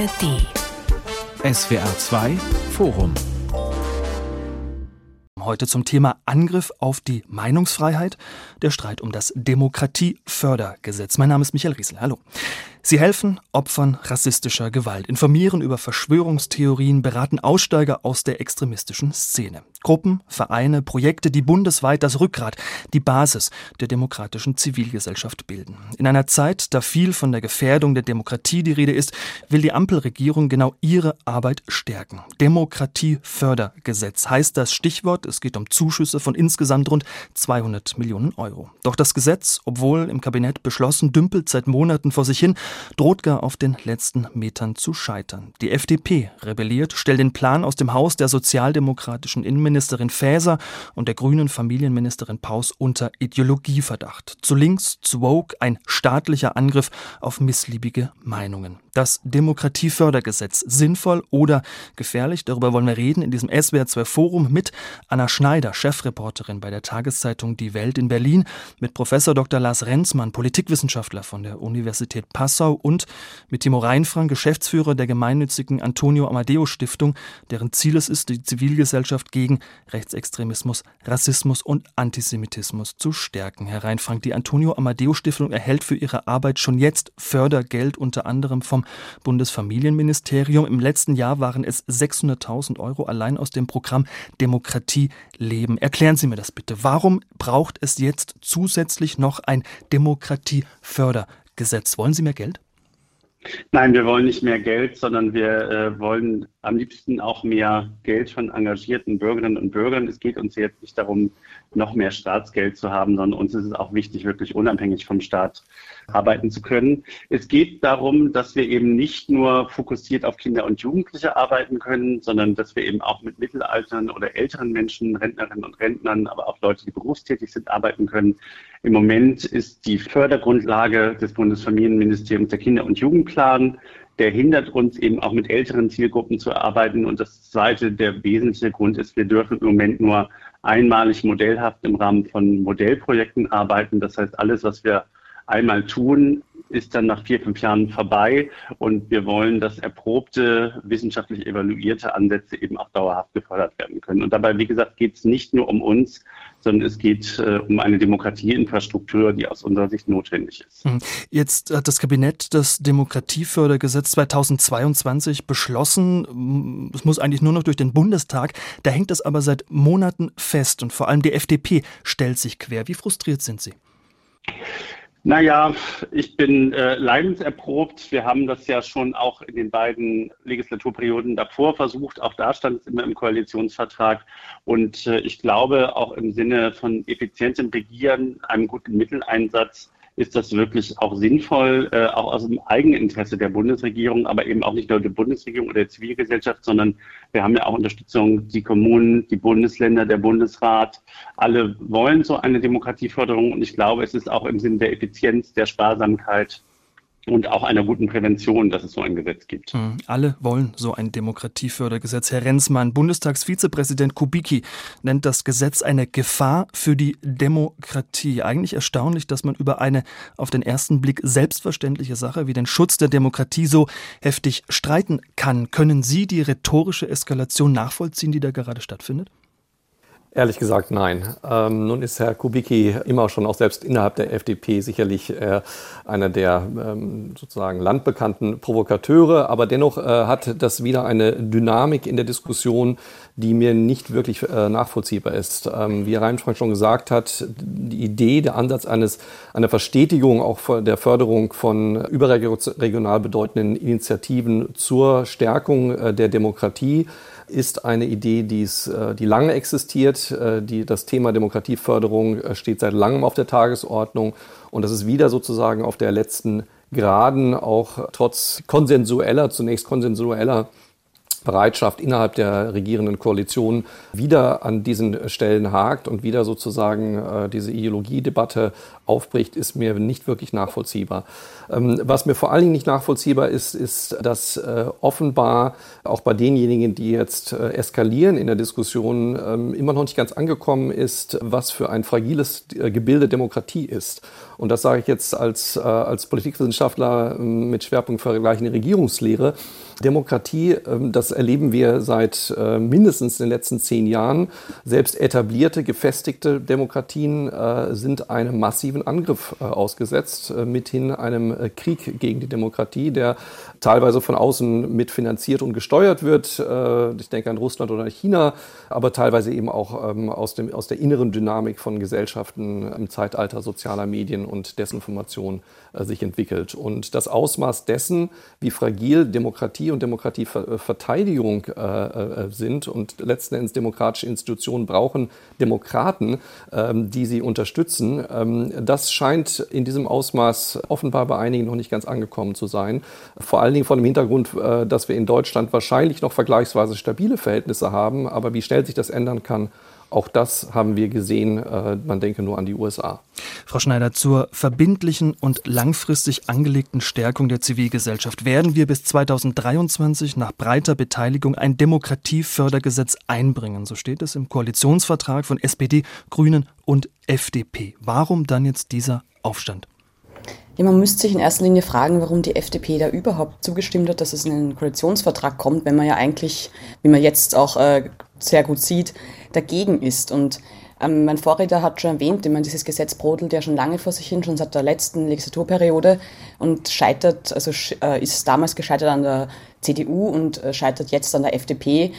ARD. SWR 2 Forum. Heute zum Thema Angriff auf die Meinungsfreiheit, der Streit um das Demokratiefördergesetz. Mein Name ist Michael Riesel. Hallo. Sie helfen Opfern rassistischer Gewalt, informieren über Verschwörungstheorien, beraten Aussteiger aus der extremistischen Szene. Gruppen, Vereine, Projekte, die bundesweit das Rückgrat, die Basis der demokratischen Zivilgesellschaft bilden. In einer Zeit, da viel von der Gefährdung der Demokratie die Rede ist, will die Ampelregierung genau ihre Arbeit stärken. Demokratiefördergesetz heißt das Stichwort. Es geht um Zuschüsse von insgesamt rund 200 Millionen Euro. Doch das Gesetz, obwohl im Kabinett beschlossen, dümpelt seit Monaten vor sich hin droht gar auf den letzten Metern zu scheitern. Die FDP rebelliert, stellt den Plan aus dem Haus der sozialdemokratischen Innenministerin Faeser und der grünen Familienministerin Paus unter Ideologieverdacht. Zu links, zu woke, ein staatlicher Angriff auf missliebige Meinungen. Das Demokratiefördergesetz sinnvoll oder gefährlich? Darüber wollen wir reden in diesem SWR2 Forum mit Anna Schneider, Chefreporterin bei der Tageszeitung Die Welt in Berlin, mit Professor Dr. Lars Renzmann, Politikwissenschaftler von der Universität Passau und mit Timo Reinfrank, Geschäftsführer der gemeinnützigen Antonio Amadeo Stiftung, deren Ziel es ist, die Zivilgesellschaft gegen Rechtsextremismus, Rassismus und Antisemitismus zu stärken. Herr Reinfrank, die Antonio Amadeo Stiftung erhält für ihre Arbeit schon jetzt Fördergeld unter anderem vom Bundesfamilienministerium. Im letzten Jahr waren es 600.000 Euro allein aus dem Programm Demokratie leben. Erklären Sie mir das bitte. Warum braucht es jetzt zusätzlich noch ein Demokratiefördergesetz? Wollen Sie mehr Geld? Nein, wir wollen nicht mehr Geld, sondern wir äh, wollen am liebsten auch mehr Geld von engagierten Bürgerinnen und Bürgern. Es geht uns jetzt nicht darum, noch mehr Staatsgeld zu haben, sondern uns ist es auch wichtig, wirklich unabhängig vom Staat arbeiten zu können. Es geht darum, dass wir eben nicht nur fokussiert auf Kinder und Jugendliche arbeiten können, sondern dass wir eben auch mit Mittelaltern oder älteren Menschen, Rentnerinnen und Rentnern, aber auch Leute, die berufstätig sind, arbeiten können. Im Moment ist die Fördergrundlage des Bundesfamilienministeriums der Kinder- und Jugendplan der hindert uns eben auch mit älteren Zielgruppen zu arbeiten. Und das zweite, der wesentliche Grund ist, wir dürfen im Moment nur einmalig modellhaft im Rahmen von Modellprojekten arbeiten. Das heißt, alles, was wir einmal tun, ist dann nach vier, fünf Jahren vorbei und wir wollen, dass erprobte, wissenschaftlich evaluierte Ansätze eben auch dauerhaft gefördert werden können. Und dabei, wie gesagt, geht es nicht nur um uns, sondern es geht äh, um eine Demokratieinfrastruktur, die aus unserer Sicht notwendig ist. Hm. Jetzt hat das Kabinett das Demokratiefördergesetz 2022 beschlossen. Es muss eigentlich nur noch durch den Bundestag. Da hängt es aber seit Monaten fest und vor allem die FDP stellt sich quer. Wie frustriert sind Sie? Naja, ich bin äh, leidenserprobt. Wir haben das ja schon auch in den beiden Legislaturperioden davor versucht. Auch da stand es immer im Koalitionsvertrag. Und äh, ich glaube, auch im Sinne von effizientem Regieren, einem guten Mitteleinsatz, ist das wirklich auch sinnvoll, äh, auch aus dem Eigeninteresse der Bundesregierung, aber eben auch nicht nur der Bundesregierung oder der Zivilgesellschaft, sondern wir haben ja auch Unterstützung, die Kommunen, die Bundesländer, der Bundesrat, alle wollen so eine Demokratieförderung und ich glaube, es ist auch im Sinne der Effizienz, der Sparsamkeit und auch einer guten Prävention, dass es so ein Gesetz gibt. Hm, alle wollen so ein Demokratiefördergesetz. Herr Renzmann, Bundestagsvizepräsident Kubicki nennt das Gesetz eine Gefahr für die Demokratie. Eigentlich erstaunlich, dass man über eine auf den ersten Blick selbstverständliche Sache wie den Schutz der Demokratie so heftig streiten kann. Können Sie die rhetorische Eskalation nachvollziehen, die da gerade stattfindet? Ehrlich gesagt, nein. Ähm, nun ist Herr Kubicki immer schon auch selbst innerhalb der FDP sicherlich äh, einer der ähm, sozusagen landbekannten Provokateure, aber dennoch äh, hat das wieder eine Dynamik in der Diskussion, die mir nicht wirklich äh, nachvollziehbar ist. Ähm, wie Reinfrank schon gesagt hat, die Idee, der Ansatz eines, einer Verstetigung auch der Förderung von überregional bedeutenden Initiativen zur Stärkung äh, der Demokratie ist eine Idee, die's, äh, die lange existiert. Äh, die, das Thema Demokratieförderung äh, steht seit langem auf der Tagesordnung und das ist wieder sozusagen auf der letzten Geraden, auch trotz konsensueller, zunächst konsensueller Bereitschaft innerhalb der regierenden Koalition wieder an diesen Stellen hakt und wieder sozusagen äh, diese Ideologiedebatte aufbricht, ist mir nicht wirklich nachvollziehbar. Ähm, was mir vor allen Dingen nicht nachvollziehbar ist, ist, dass äh, offenbar auch bei denjenigen, die jetzt äh, eskalieren in der Diskussion, ähm, immer noch nicht ganz angekommen ist, was für ein fragiles äh, Gebilde Demokratie ist. Und das sage ich jetzt als, äh, als Politikwissenschaftler ähm, mit Schwerpunkt vergleichende Regierungslehre. Demokratie, ähm, das erleben wir seit äh, mindestens den letzten zehn Jahren. Selbst etablierte, gefestigte Demokratien äh, sind einem massiven Angriff ausgesetzt, mithin einem Krieg gegen die Demokratie, der teilweise von außen mitfinanziert und gesteuert wird. Ich denke an Russland oder China, aber teilweise eben auch ähm, aus, dem, aus der inneren Dynamik von Gesellschaften im Zeitalter sozialer Medien und Desinformation äh, sich entwickelt. Und das Ausmaß dessen, wie fragil Demokratie und Demokratieverteidigung äh, äh, sind und letzten Endes demokratische Institutionen brauchen Demokraten, ähm, die sie unterstützen, ähm, das scheint in diesem Ausmaß offenbar bei einigen noch nicht ganz angekommen zu sein. Vor allen Dingen vor dem Hintergrund, äh, dass wir in Deutschland wahrscheinlich noch vergleichsweise stabile Verhältnisse haben, aber wie schnell sich das ändern kann, auch das haben wir gesehen. Äh, man denke nur an die USA. Frau Schneider, zur verbindlichen und langfristig angelegten Stärkung der Zivilgesellschaft werden wir bis 2023 nach breiter Beteiligung ein Demokratiefördergesetz einbringen. So steht es im Koalitionsvertrag von SPD, Grünen und FDP. Warum dann jetzt dieser Aufstand? Ja, man müsste sich in erster Linie fragen, warum die FDP da überhaupt zugestimmt hat, dass es in einen Koalitionsvertrag kommt, wenn man ja eigentlich, wie man jetzt auch äh, sehr gut sieht, dagegen ist. Und ähm, mein Vorredner hat schon erwähnt, ich meine, dieses Gesetz brodelt ja schon lange vor sich hin, schon seit der letzten Legislaturperiode und scheitert, also äh, ist damals gescheitert an der CDU und äh, scheitert jetzt an der FDP.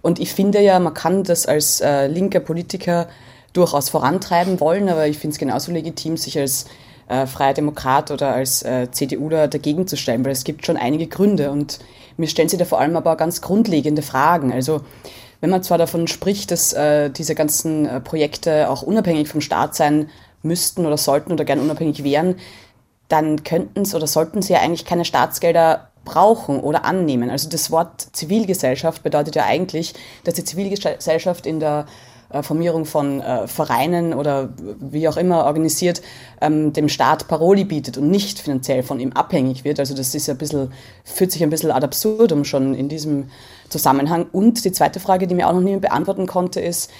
Und ich finde ja, man kann das als äh, linker Politiker durchaus vorantreiben wollen, aber ich finde es genauso legitim, sich als äh, Freier Demokrat oder als äh, CDUler dagegen zu stellen, weil es gibt schon einige Gründe und mir stellen sie da vor allem aber ganz grundlegende Fragen. Also wenn man zwar davon spricht, dass äh, diese ganzen äh, Projekte auch unabhängig vom Staat sein müssten oder sollten oder gern unabhängig wären, dann könnten es oder sollten sie ja eigentlich keine Staatsgelder brauchen oder annehmen. Also das Wort Zivilgesellschaft bedeutet ja eigentlich, dass die Zivilgesellschaft in der äh, Formierung von äh, Vereinen oder wie auch immer organisiert, ähm, dem Staat Paroli bietet und nicht finanziell von ihm abhängig wird. Also das ist ein bisschen, fühlt sich ein bisschen ad absurdum schon in diesem Zusammenhang. Und die zweite Frage, die mir auch noch niemand beantworten konnte, ist,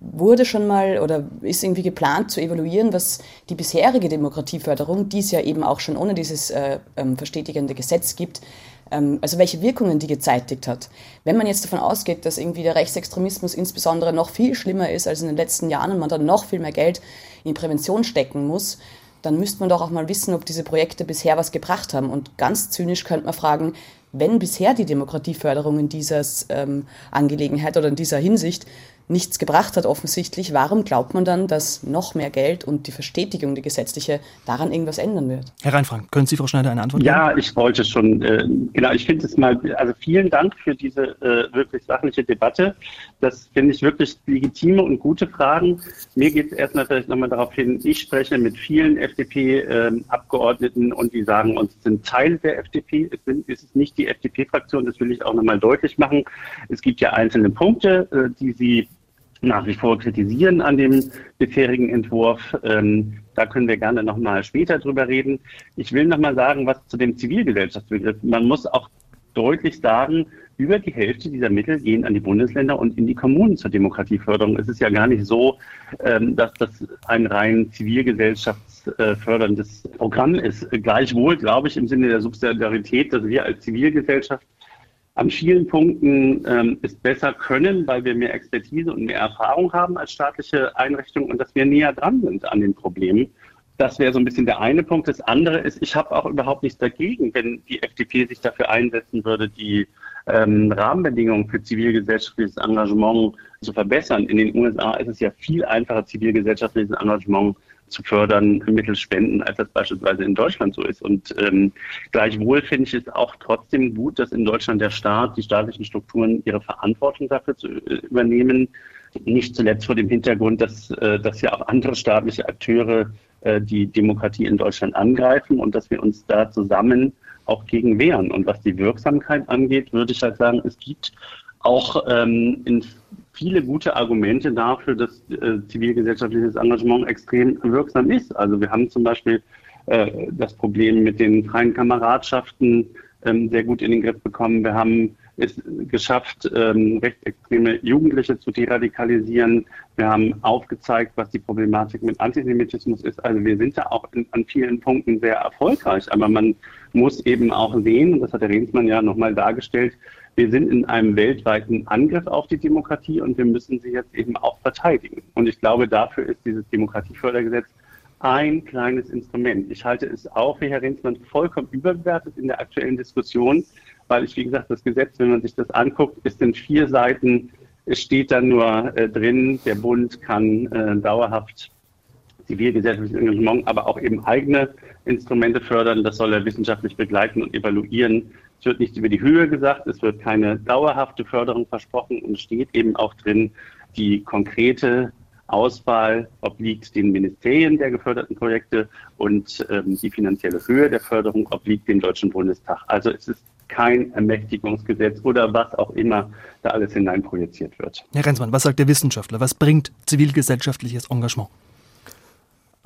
wurde schon mal oder ist irgendwie geplant zu evaluieren, was die bisherige Demokratieförderung, die es ja eben auch schon ohne dieses äh, ähm, verstetigende Gesetz gibt, also welche Wirkungen die gezeitigt hat. Wenn man jetzt davon ausgeht, dass irgendwie der Rechtsextremismus insbesondere noch viel schlimmer ist als in den letzten Jahren und man dann noch viel mehr Geld in Prävention stecken muss, dann müsste man doch auch mal wissen, ob diese Projekte bisher was gebracht haben. Und ganz zynisch könnte man fragen, wenn bisher die Demokratieförderung in dieser ähm, Angelegenheit oder in dieser Hinsicht nichts gebracht hat offensichtlich, warum glaubt man dann, dass noch mehr Geld und die Verstetigung, die gesetzliche, daran irgendwas ändern wird? Herr Reinfrank, können Sie, Frau Schneider, eine Antwort geben? Ja, ich wollte schon, äh, genau, ich finde es mal, also vielen Dank für diese äh, wirklich sachliche Debatte. Das finde ich wirklich legitime und gute Fragen. Mir geht es erstmal vielleicht nochmal darauf hin, ich spreche mit vielen FDP-Abgeordneten äh, und die sagen uns, sind Teil der FDP, es, sind, es ist nicht die FDP-Fraktion, das will ich auch nochmal deutlich machen. Es gibt ja einzelne Punkte, äh, die sie nach wie vor kritisieren an dem bisherigen Entwurf. Ähm, da können wir gerne nochmal später drüber reden. Ich will nochmal sagen, was zu dem Zivilgesellschaftsbegriff. Man muss auch deutlich sagen, über die Hälfte dieser Mittel gehen an die Bundesländer und in die Kommunen zur Demokratieförderung. Es ist ja gar nicht so, ähm, dass das ein rein zivilgesellschaftsförderndes Programm ist. Gleichwohl glaube ich im Sinne der Subsidiarität, dass wir als Zivilgesellschaft an vielen Punkten ähm, es besser können, weil wir mehr Expertise und mehr Erfahrung haben als staatliche Einrichtungen und dass wir näher dran sind an den Problemen. Das wäre so ein bisschen der eine Punkt. Das andere ist, ich habe auch überhaupt nichts dagegen, wenn die FDP sich dafür einsetzen würde, die ähm, Rahmenbedingungen für zivilgesellschaftliches Engagement zu verbessern. In den USA ist es ja viel einfacher, zivilgesellschaftliches Engagement zu fördern mittels Spenden, als das beispielsweise in Deutschland so ist. Und ähm, gleichwohl finde ich es auch trotzdem gut, dass in Deutschland der Staat, die staatlichen Strukturen ihre Verantwortung dafür zu äh, übernehmen. Nicht zuletzt vor dem Hintergrund, dass, äh, dass ja auch andere staatliche Akteure äh, die Demokratie in Deutschland angreifen und dass wir uns da zusammen auch gegen wehren. Und was die Wirksamkeit angeht, würde ich halt sagen, es gibt auch ähm, in viele gute Argumente dafür, dass äh, zivilgesellschaftliches Engagement extrem wirksam ist. Also wir haben zum Beispiel äh, das Problem mit den freien Kameradschaften ähm, sehr gut in den Griff bekommen. Wir haben es geschafft, ähm, rechtsextreme Jugendliche zu deradikalisieren. Wir haben aufgezeigt, was die Problematik mit Antisemitismus ist. Also wir sind da auch in, an vielen Punkten sehr erfolgreich. Aber man muss eben auch sehen, und das hat der Rehnsmann ja nochmal dargestellt, wir sind in einem weltweiten Angriff auf die Demokratie und wir müssen sie jetzt eben auch verteidigen. Und ich glaube, dafür ist dieses Demokratiefördergesetz ein kleines Instrument. Ich halte es auch, wie Herr Rehnsmann, vollkommen überbewertet in der aktuellen Diskussion, weil ich, wie gesagt, das Gesetz, wenn man sich das anguckt, ist in vier Seiten, es steht dann nur äh, drin, der Bund kann äh, dauerhaft zivilgesellschaftliches Engagement, aber auch eben eigene Instrumente fördern. Das soll er wissenschaftlich begleiten und evaluieren. Es wird nicht über die Höhe gesagt, es wird keine dauerhafte Förderung versprochen und steht eben auch drin, die konkrete Auswahl obliegt den Ministerien der geförderten Projekte und ähm, die finanzielle Höhe der Förderung obliegt dem Deutschen Bundestag. Also es ist kein Ermächtigungsgesetz oder was auch immer da alles hineinprojiziert wird. Herr Renzmann, was sagt der Wissenschaftler? Was bringt zivilgesellschaftliches Engagement?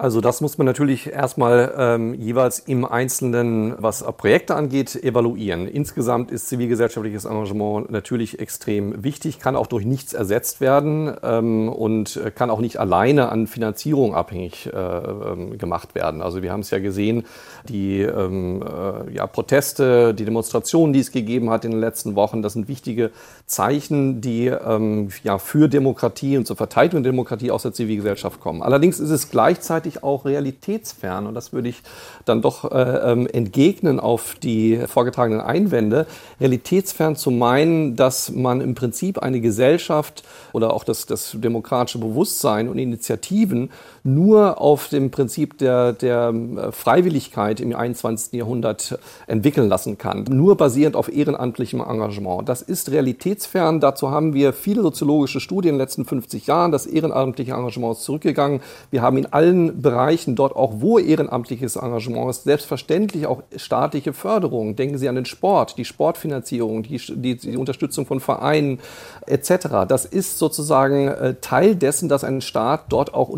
Also das muss man natürlich erstmal ähm, jeweils im Einzelnen, was Projekte angeht, evaluieren. Insgesamt ist zivilgesellschaftliches Engagement natürlich extrem wichtig, kann auch durch nichts ersetzt werden ähm, und kann auch nicht alleine an Finanzierung abhängig äh, ähm, gemacht werden. Also wir haben es ja gesehen, die ähm, äh, ja, Proteste, die Demonstrationen, die es gegeben hat in den letzten Wochen, das sind wichtige Zeichen, die ähm, ja, für Demokratie und zur Verteidigung der Demokratie aus der Zivilgesellschaft kommen. Allerdings ist es gleichzeitig gleichzeitig auch realitätsfern. Und das würde ich dann doch äh, ähm, entgegnen auf die vorgetragenen Einwände. Realitätsfern zu meinen, dass man im Prinzip eine Gesellschaft oder auch das, das demokratische Bewusstsein und Initiativen nur auf dem Prinzip der, der äh, Freiwilligkeit im 21. Jahrhundert entwickeln lassen kann. Nur basierend auf ehrenamtlichem Engagement. Das ist realitätsfern. Dazu haben wir viele soziologische Studien in den letzten 50 Jahren. Das ehrenamtliche Engagement ist zurückgegangen. Wir haben in allen Bereichen dort auch, wo ehrenamtliches Engagement ist, selbstverständlich auch staatliche Förderung. Denken Sie an den Sport, die Sportfinanzierung, die, die, die Unterstützung von Vereinen etc. Das ist sozusagen äh, Teil dessen, dass ein Staat dort auch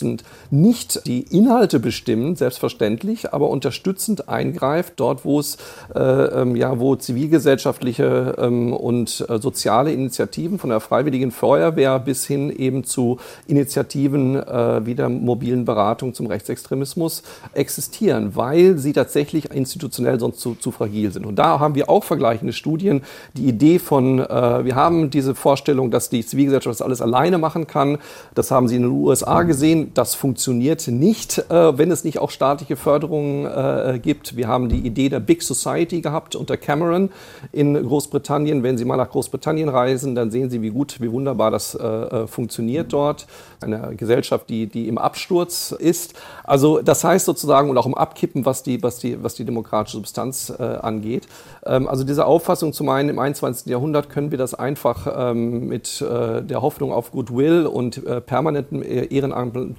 unterstützend nicht die Inhalte bestimmt, selbstverständlich, aber unterstützend eingreift, dort wo es äh, ähm, ja, wo zivilgesellschaftliche ähm, und äh, soziale Initiativen von der Freiwilligen Feuerwehr bis hin eben zu Initiativen äh, wie der mobilen Beratung zum Rechtsextremismus existieren, weil sie tatsächlich institutionell sonst zu, zu fragil sind. Und da haben wir auch vergleichende Studien. Die Idee von, äh, wir haben diese Vorstellung, dass die Zivilgesellschaft das alles alleine machen kann. Das haben sie in den USA gesehen. Das funktioniert nicht, äh, wenn es nicht auch staatliche Förderungen äh, gibt. Wir haben die Idee der Big Society gehabt unter Cameron in Großbritannien. Wenn Sie mal nach Großbritannien reisen, dann sehen Sie, wie gut, wie wunderbar das äh, äh, funktioniert dort. Eine Gesellschaft, die, die im Absturz ist. Also das heißt sozusagen und auch im Abkippen, was die, was die, was die demokratische Substanz äh, angeht. Ähm, also diese Auffassung zu meinen, im 21. Jahrhundert können wir das einfach ähm, mit äh, der Hoffnung auf Goodwill und permanentem äh,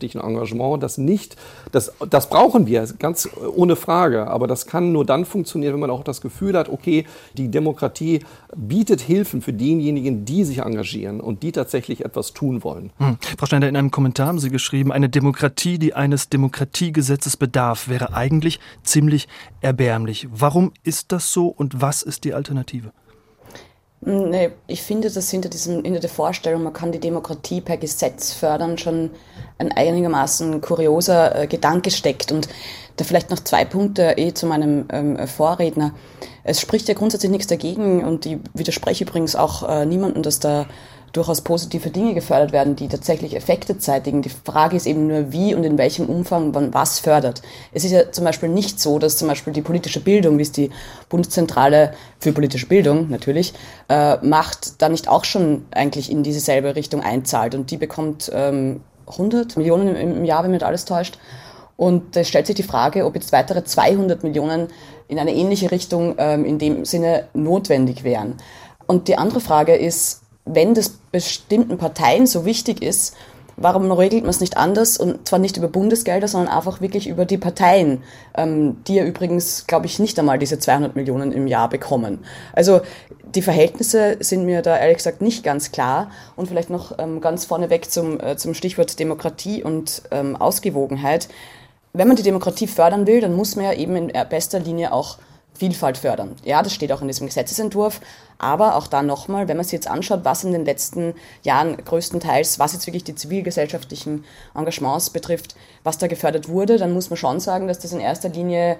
ehrenamtlichen Engagement, das nicht, das, das brauchen wir, ganz ohne Frage, aber das kann nur dann funktionieren, wenn man auch das Gefühl hat, okay, die Demokratie bietet Hilfen für diejenigen, die sich engagieren und die tatsächlich etwas tun wollen. Hm. Frau Schneider, in einem Kommentar haben Sie geschrieben, eine Demokratie, die eines Demokratiegesetzes bedarf, wäre eigentlich ziemlich erbärmlich. Warum ist das so und was ist die Alternative? Nee, ich finde, dass hinter, diesem, hinter der Vorstellung, man kann die Demokratie per Gesetz fördern, schon ein einigermaßen kurioser äh, Gedanke steckt. Und da vielleicht noch zwei Punkte eh zu meinem ähm, Vorredner. Es spricht ja grundsätzlich nichts dagegen und ich widerspreche übrigens auch äh, niemandem, dass da durchaus positive Dinge gefördert werden, die tatsächlich Effekte zeitigen. Die Frage ist eben nur, wie und in welchem Umfang man was fördert. Es ist ja zum Beispiel nicht so, dass zum Beispiel die politische Bildung, wie es die Bundeszentrale für politische Bildung natürlich äh, macht, da nicht auch schon eigentlich in dieselbe Richtung einzahlt. Und die bekommt ähm, 100 Millionen im, Jahr, wenn mir alles täuscht. Und es stellt sich die Frage, ob jetzt weitere 200 Millionen in eine ähnliche Richtung ähm, in dem Sinne notwendig wären. Und die andere Frage ist, wenn das bestimmten Parteien so wichtig ist, warum regelt man es nicht anders und zwar nicht über Bundesgelder, sondern einfach wirklich über die Parteien, ähm, die ja übrigens, glaube ich, nicht einmal diese 200 Millionen im Jahr bekommen. Also die Verhältnisse sind mir da ehrlich gesagt nicht ganz klar und vielleicht noch ähm, ganz vorneweg zum, äh, zum Stichwort Demokratie und ähm, Ausgewogenheit. Wenn man die Demokratie fördern will, dann muss man ja eben in bester Linie auch Vielfalt fördern. Ja, das steht auch in diesem Gesetzesentwurf. Aber auch da nochmal, wenn man sich jetzt anschaut, was in den letzten Jahren größtenteils, was jetzt wirklich die zivilgesellschaftlichen Engagements betrifft, was da gefördert wurde, dann muss man schon sagen, dass das in erster Linie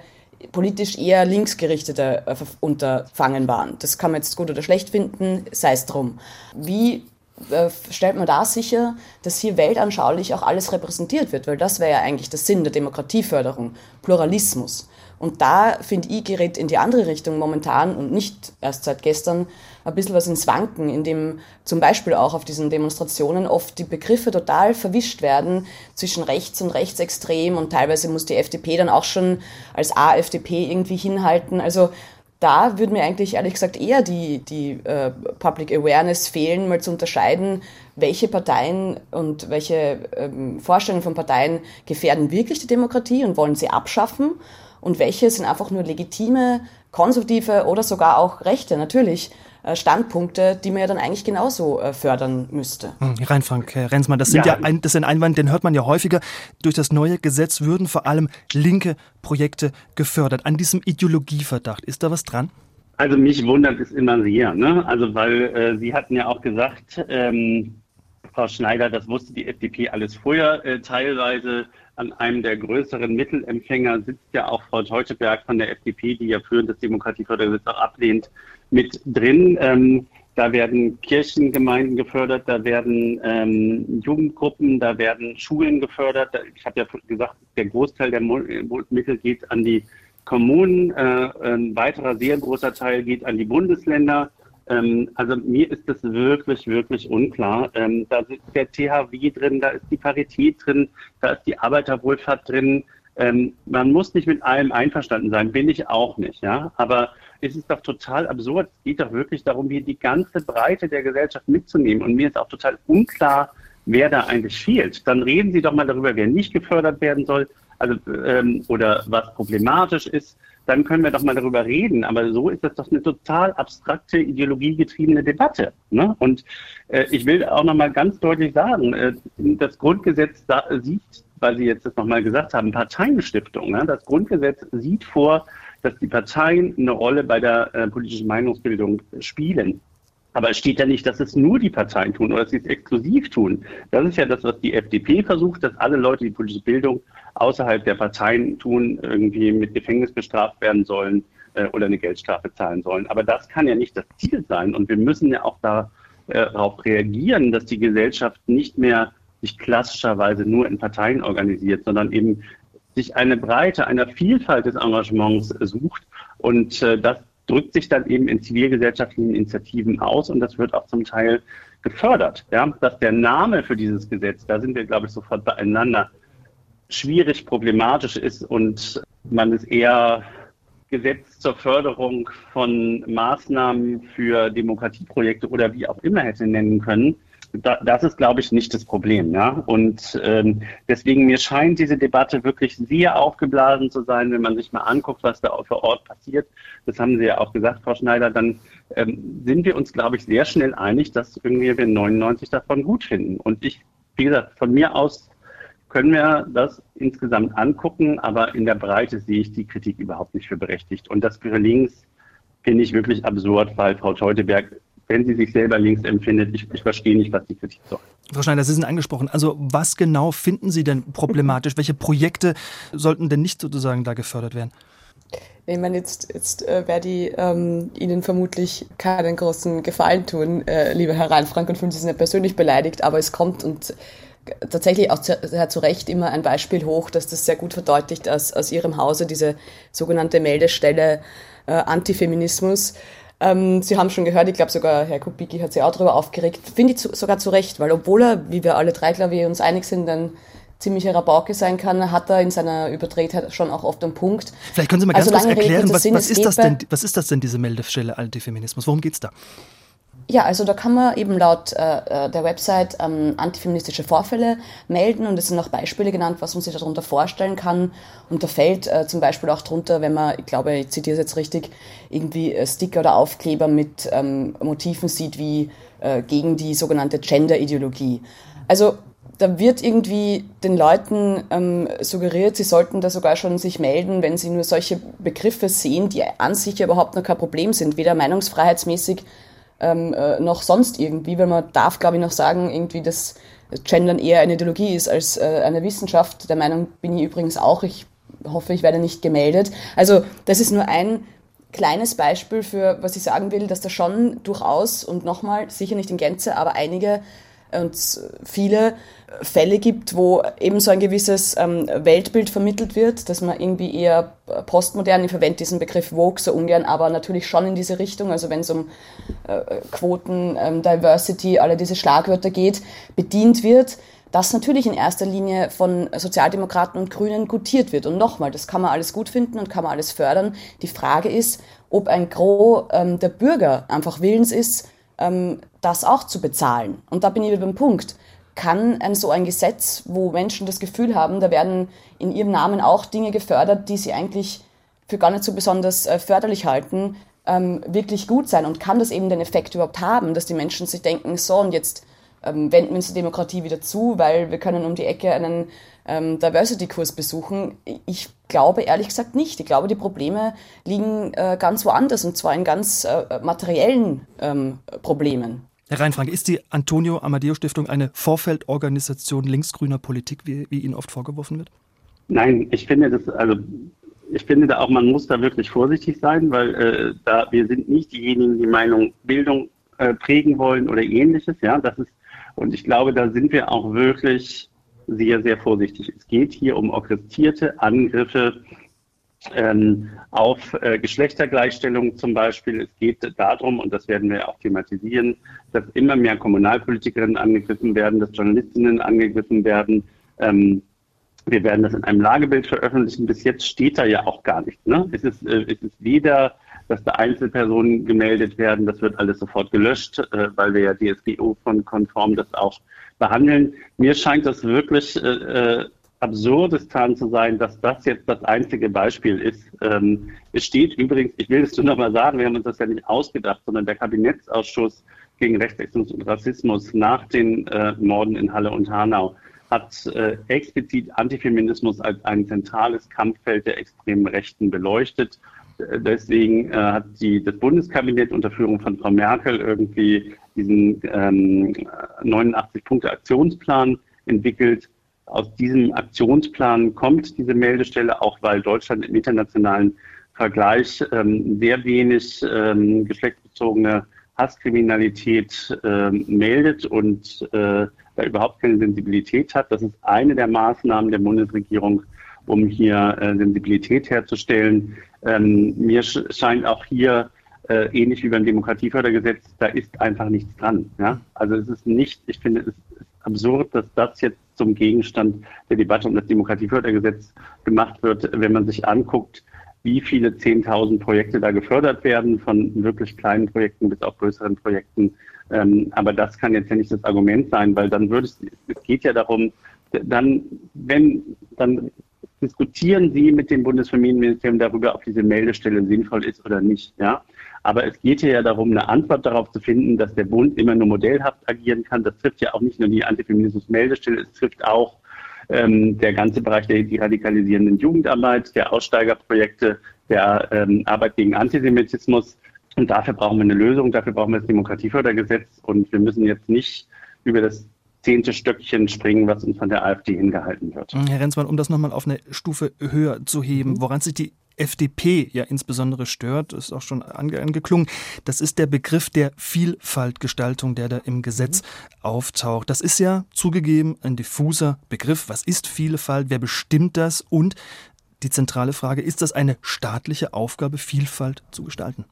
politisch eher linksgerichtete äh, Unterfangen waren. Das kann man jetzt gut oder schlecht finden, sei es drum. Wie äh, stellt man da sicher, dass hier weltanschaulich auch alles repräsentiert wird? Weil das wäre ja eigentlich der Sinn der Demokratieförderung, Pluralismus. Und da, finde ich, gerät in die andere Richtung momentan und nicht erst seit gestern ein bisschen was ins Wanken, in dem zum Beispiel auch auf diesen Demonstrationen oft die Begriffe total verwischt werden zwischen rechts und rechtsextrem und teilweise muss die FDP dann auch schon als AfDP irgendwie hinhalten. Also da würde mir eigentlich ehrlich gesagt eher die, die äh, Public Awareness fehlen, mal zu unterscheiden, welche Parteien und welche ähm, Vorstellungen von Parteien gefährden wirklich die Demokratie und wollen sie abschaffen und welche sind einfach nur legitime, konservative oder sogar auch rechte, natürlich, Standpunkte, die man ja dann eigentlich genauso äh, fördern müsste. Hm, rein, Frank Herr Renzmann, das, sind ja. ja ein, das ist ein Einwand, den hört man ja häufiger. Durch das neue Gesetz würden vor allem linke Projekte gefördert. An diesem Ideologieverdacht, ist da was dran? Also mich wundert es immer sehr, ne? Also weil äh, Sie hatten ja auch gesagt, ähm, Frau Schneider, das wusste die FDP alles vorher äh, teilweise an einem der größeren Mittelempfänger sitzt ja auch Frau Teuteberg von der FDP, die ja führendes Demokratiefördergesetz auch ablehnt, mit drin. Ähm, da werden Kirchengemeinden gefördert, da werden ähm, Jugendgruppen, da werden Schulen gefördert. Ich habe ja gesagt, der Großteil der Mittel geht an die Kommunen, äh, ein weiterer sehr großer Teil geht an die Bundesländer. Ähm, also mir ist das wirklich, wirklich unklar. Ähm, da ist der THW drin, da ist die Parität drin, da ist die Arbeiterwohlfahrt drin. Ähm, man muss nicht mit allem einverstanden sein, bin ich auch nicht, ja. Aber es ist doch total absurd. Es geht doch wirklich darum, hier die ganze Breite der Gesellschaft mitzunehmen. Und mir ist auch total unklar, wer da eigentlich fehlt. Dann reden Sie doch mal darüber, wer nicht gefördert werden soll, also ähm, oder was problematisch ist dann können wir doch mal darüber reden. Aber so ist das doch eine total abstrakte, ideologiegetriebene Debatte. Ne? Und äh, ich will auch noch mal ganz deutlich sagen, äh, das Grundgesetz da, sieht, weil Sie jetzt das noch mal gesagt haben, Parteienstiftung. Ne? Das Grundgesetz sieht vor, dass die Parteien eine Rolle bei der äh, politischen Meinungsbildung spielen. Aber es steht ja nicht, dass es nur die Parteien tun oder dass sie es exklusiv tun. Das ist ja das, was die FDP versucht, dass alle Leute, die politische Bildung außerhalb der Parteien tun, irgendwie mit Gefängnis bestraft werden sollen äh, oder eine Geldstrafe zahlen sollen. Aber das kann ja nicht das Ziel sein. Und wir müssen ja auch äh, darauf reagieren, dass die Gesellschaft nicht mehr sich klassischerweise nur in Parteien organisiert, sondern eben sich eine Breite, einer Vielfalt des Engagements sucht. Und äh, das drückt sich dann eben in zivilgesellschaftlichen Initiativen aus und das wird auch zum Teil gefördert. Ja? Dass der Name für dieses Gesetz, da sind wir, glaube ich, sofort beieinander, schwierig problematisch ist und man es eher Gesetz zur Förderung von Maßnahmen für Demokratieprojekte oder wie auch immer hätte nennen können, das ist, glaube ich, nicht das Problem. Ja? Und ähm, deswegen, mir scheint diese Debatte wirklich sehr aufgeblasen zu sein, wenn man sich mal anguckt, was da vor Ort passiert. Das haben Sie ja auch gesagt, Frau Schneider. Dann ähm, sind wir uns, glaube ich, sehr schnell einig, dass irgendwie wir 99 davon gut finden. Und ich, wie gesagt, von mir aus können wir das insgesamt angucken, aber in der Breite sehe ich die Kritik überhaupt nicht für berechtigt. Und das für links finde ich wirklich absurd, weil Frau Teuteberg wenn sie sich selber links empfindet. Ich, ich verstehe nicht, was die Kritik soll. Frau Schneider, Sie sind angesprochen. Also was genau finden Sie denn problematisch? Welche Projekte sollten denn nicht sozusagen da gefördert werden? Ich meine, jetzt, jetzt äh, werde ich ähm, Ihnen vermutlich keinen großen Gefallen tun, äh, lieber Herr Reinfrank, und fühlen Sie sich nicht persönlich beleidigt, aber es kommt und tatsächlich auch sehr zu Recht immer ein Beispiel hoch, dass das sehr gut verdeutlicht aus, aus Ihrem Hause, diese sogenannte Meldestelle äh, Antifeminismus. Ähm, Sie haben schon gehört, ich glaube sogar Herr Kubicki hat sich auch darüber aufgeregt. Finde ich zu, sogar zu Recht, weil obwohl er, wie wir alle drei, glaube ich, uns einig sind, ein ziemlicher Rabauke sein kann, hat er in seiner Übertretheit schon auch oft einen Punkt. Vielleicht können Sie mal ganz also kurz erklären, was, was, ist das denn, was ist das denn, diese Meldestelle Antifeminismus? Worum geht es da? Ja, also da kann man eben laut äh, äh, der Website ähm, antifeministische Vorfälle melden und es sind auch Beispiele genannt, was man sich darunter vorstellen kann. Und da fällt äh, zum Beispiel auch drunter, wenn man, ich glaube, ich zitiere es jetzt richtig, irgendwie äh, Sticker oder Aufkleber mit ähm, Motiven sieht wie äh, gegen die sogenannte Gender-Ideologie. Also da wird irgendwie den Leuten ähm, suggeriert, sie sollten da sogar schon sich melden, wenn sie nur solche Begriffe sehen, die an sich überhaupt noch kein Problem sind, weder meinungsfreiheitsmäßig ähm, äh, noch sonst irgendwie, weil man darf, glaube ich, noch sagen, irgendwie, dass Gendern eher eine Ideologie ist als äh, eine Wissenschaft. Der Meinung bin ich übrigens auch. Ich hoffe, ich werde nicht gemeldet. Also das ist nur ein kleines Beispiel für, was ich sagen will, dass da schon durchaus und nochmal, sicher nicht in Gänze, aber einige und viele Fälle gibt, wo eben so ein gewisses ähm, Weltbild vermittelt wird, dass man irgendwie eher postmodern, ich verwende diesen Begriff Vogue so ungern, aber natürlich schon in diese Richtung, also wenn es um äh, Quoten, ähm, Diversity, alle diese Schlagwörter geht, bedient wird, das natürlich in erster Linie von Sozialdemokraten und Grünen gutiert wird. Und nochmal, das kann man alles gut finden und kann man alles fördern. Die Frage ist, ob ein Gros ähm, der Bürger einfach willens ist, das auch zu bezahlen. Und da bin ich beim Punkt. Kann ein so ein Gesetz, wo Menschen das Gefühl haben, da werden in ihrem Namen auch Dinge gefördert, die sie eigentlich für gar nicht so besonders äh, förderlich halten, ähm, wirklich gut sein? Und kann das eben den Effekt überhaupt haben, dass die Menschen sich denken, so und jetzt ähm, wenden wir uns die Demokratie wieder zu, weil wir können um die Ecke einen ähm, Diversity-Kurs besuchen. Ich glaube ehrlich gesagt nicht. Ich glaube, die Probleme liegen äh, ganz woanders und zwar in ganz äh, materiellen ähm, Problemen. Herr Reinfrank, ist die Antonio Amadeo Stiftung eine Vorfeldorganisation linksgrüner Politik, wie, wie Ihnen oft vorgeworfen wird? Nein, ich finde das, also ich finde da auch, man muss da wirklich vorsichtig sein, weil äh, da wir sind nicht diejenigen, die Meinung Bildung äh, prägen wollen oder ähnliches. Ja, das ist und ich glaube, da sind wir auch wirklich sehr, sehr vorsichtig. Es geht hier um orchestrierte Angriffe ähm, auf äh, Geschlechtergleichstellung zum Beispiel. Es geht darum, und das werden wir auch thematisieren, dass immer mehr Kommunalpolitikerinnen angegriffen werden, dass Journalistinnen angegriffen werden. Ähm, wir werden das in einem Lagebild veröffentlichen. Bis jetzt steht da ja auch gar nichts. Ne? Es, ist, äh, es ist weder dass da Einzelpersonen gemeldet werden. Das wird alles sofort gelöscht, äh, weil wir ja DSGO-konform das auch behandeln. Mir scheint das wirklich äh, äh absurdistan zu sein, dass das jetzt das einzige Beispiel ist. Ähm, es steht übrigens, ich will es nur noch mal sagen, wir haben uns das ja nicht ausgedacht, sondern der Kabinettsausschuss gegen Rechtsextremismus und Rassismus nach den äh, Morden in Halle und Hanau hat äh, explizit Antifeminismus als ein zentrales Kampffeld der extremen Rechten beleuchtet Deswegen äh, hat die, das Bundeskabinett unter Führung von Frau Merkel irgendwie diesen ähm, 89-Punkte-Aktionsplan entwickelt. Aus diesem Aktionsplan kommt diese Meldestelle, auch weil Deutschland im internationalen Vergleich ähm, sehr wenig ähm, geschlechtsbezogene Hasskriminalität ähm, meldet und äh, da überhaupt keine Sensibilität hat. Das ist eine der Maßnahmen der Bundesregierung, um hier äh, Sensibilität herzustellen. Ähm, mir scheint auch hier äh, ähnlich wie beim Demokratiefördergesetz, da ist einfach nichts dran. Ja? Also es ist nicht, ich finde es ist absurd, dass das jetzt zum Gegenstand der Debatte um das Demokratiefördergesetz gemacht wird, wenn man sich anguckt, wie viele 10.000 Projekte da gefördert werden, von wirklich kleinen Projekten bis auch größeren Projekten. Ähm, aber das kann jetzt ja nicht das Argument sein, weil dann würde es, es geht ja darum, dann, wenn, dann diskutieren Sie mit dem Bundesfamilienministerium darüber, ob diese Meldestelle sinnvoll ist oder nicht. Ja? Aber es geht hier ja darum, eine Antwort darauf zu finden, dass der Bund immer nur modellhaft agieren kann. Das trifft ja auch nicht nur die Antifeminismus-Meldestelle, es trifft auch ähm, der ganze Bereich der die radikalisierenden Jugendarbeit, der Aussteigerprojekte, der ähm, Arbeit gegen Antisemitismus. Und dafür brauchen wir eine Lösung, dafür brauchen wir das Demokratiefördergesetz. Und wir müssen jetzt nicht über das zehnte Stöckchen springen, was uns von der AfD hingehalten wird. Herr Renzmann, um das nochmal auf eine Stufe höher zu heben, mhm. woran sich die FDP ja insbesondere stört, ist auch schon angeklungen. Das ist der Begriff der Vielfaltgestaltung, der da im Gesetz mhm. auftaucht. Das ist ja zugegeben ein diffuser Begriff. Was ist Vielfalt? Wer bestimmt das? Und die zentrale Frage, ist das eine staatliche Aufgabe, Vielfalt zu gestalten?